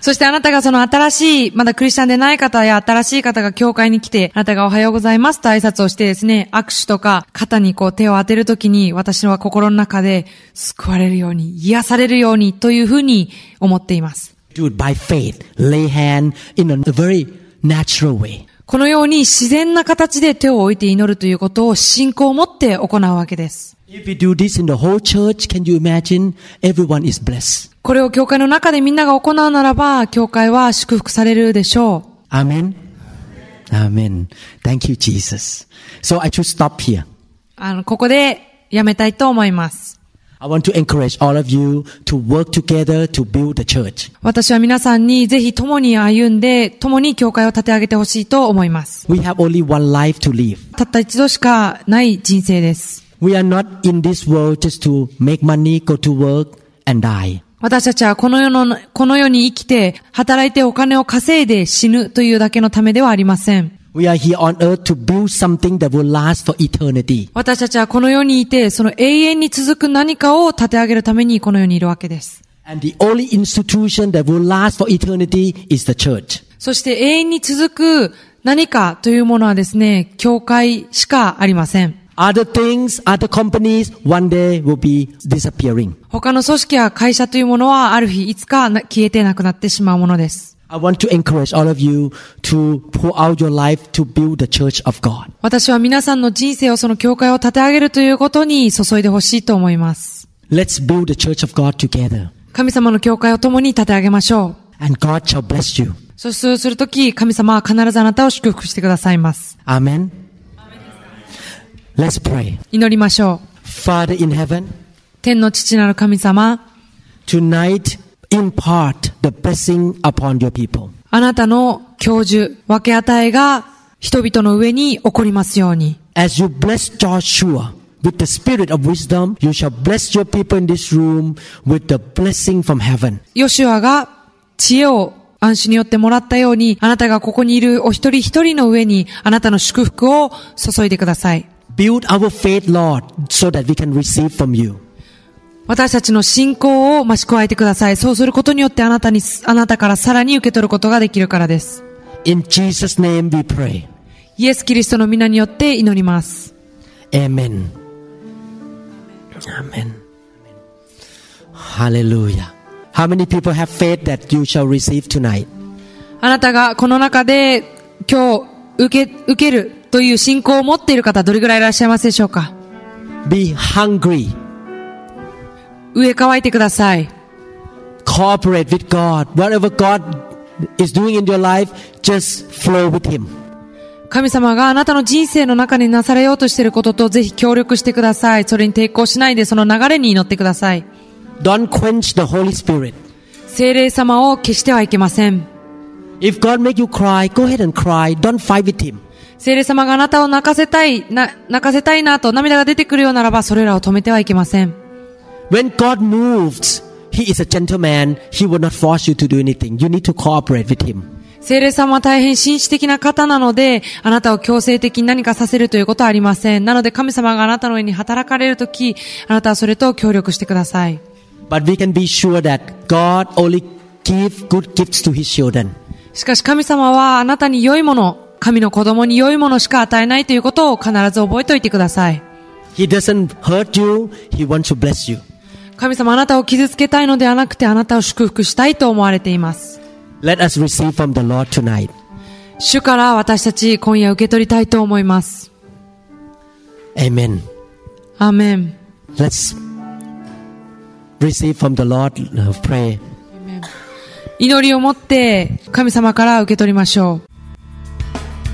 そしてあなたがその新しい、まだクリスチャンでない方や新しい方が教会に来て、あなたがおはようございますと挨拶をしてですね、握手とか肩にこう手を当てるときに、私は心の中で救われるように、癒されるようにというふうに思っています。By faith. Lay hand in a very natural way. このように自然な形で手を置いて祈るということを信仰を持って行うわけです。If we do this in the whole church, can you imagine everyone is blessed? これを教会の中でみんなが行うならば、教会は祝福されるでしょう。Amen. Amen. Thank you, Jesus. So I should stop here. あの、ここでやめたいと思います。I want to encourage all of you to work together to build the church. 私は皆さんにぜひ共に歩んで、共に教会を立て上げてほしいと思います。We have only one life to live. たった一度しかない人生です。We are not in this world just to make money, go to work, and die. 私たちはこの世の、この世に生きて、働いてお金を稼いで死ぬというだけのためではありません。We are here on earth to build something that will last for eternity. 私たちはこの世にいて、その永遠に続く何かを立て上げるためにこの世にいるわけです。And the only institution that will last for eternity is the church. そして永遠に続く何かというものはですね、教会しかありません。Other things, other companies, one day will be disappearing. 他の組織や会社というものはある日いつかな消えてなくなってしまうものです。I want to encourage all of you to pour out your life to build the church of God. 私は皆さんの人生をその教会を立て上げるということに注いでほしいと思います。Let's build the church of God together. 神様の教会を共に立て上げましょう。And God shall bless you. そうするとき、神様は必ずあなたを祝福してくださいます。Let's pray. 祈りましょう。Father in heaven, 天の父なる神様、tonight impart the blessing upon your people. あなたの教授、分け与えが人々の上に起こりますように。As you bless Joshua with the spirit of wisdom, you shall bless your people in this room with the blessing from heaven. ヨシュアが知恵を暗視によってもらったように、あなたがここにいるお一人一人の上に、あなたの祝福を注いでください。Build our faith, Lord, so that we can receive from you. 私たちの信仰を増し加えてください。そうすることによってあなたに、あなたからさらに受け取ることができるからです。In Jesus' name we pray. イエス・キリストの皆によって祈ります。Amen. Amen. Hallelujah. How many people have faith that you shall receive tonight? あなたがこの中で今日受け、受けるという信仰を持っている方どれぐらいいらっしゃいますでしょうか Be hungry. 上乾いてください。Cooperate with God. Whatever God is doing in your life, just flow with Him. 神様があなたの人生の中になされようとしていることとぜひ協力してください。それに抵抗しないでその流れに祈ってください。Don't quench the Holy Spirit. 聖霊様を消してはいけません。If God make you cry, go ahead and cry. Don't fight with Him. 聖霊様があなたを泣かせたい、な、泣かせたいなと涙が出てくるようならばそれらを止めてはいけません。When God moves, He is a gentleman. He will not force you to do anything. You need to cooperate with Him. 聖霊様は大変紳士的な方なので、あなたを強制的に何かさせるということはありません。なので神様があなたの上に働かれるとき、あなたはそれと協力してください。But we can be sure that God only give good gifts to His children. しかし神様はあなたに良いもの、神の子供に良いものしか与えないということを必ず覚えておいてください。He doesn't hurt you. He wants to bless you. 神様あなたを傷つけたいのではなくてあなたを祝福したいと思われています。Let us receive from the Lord tonight. 主から私たち今夜受け取りたいと思います。Amen. アーメン。Let's receive from the Lord. Uh, pray. 祈りを持って神様から受け取りましょう。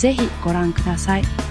ぜひご覧ください。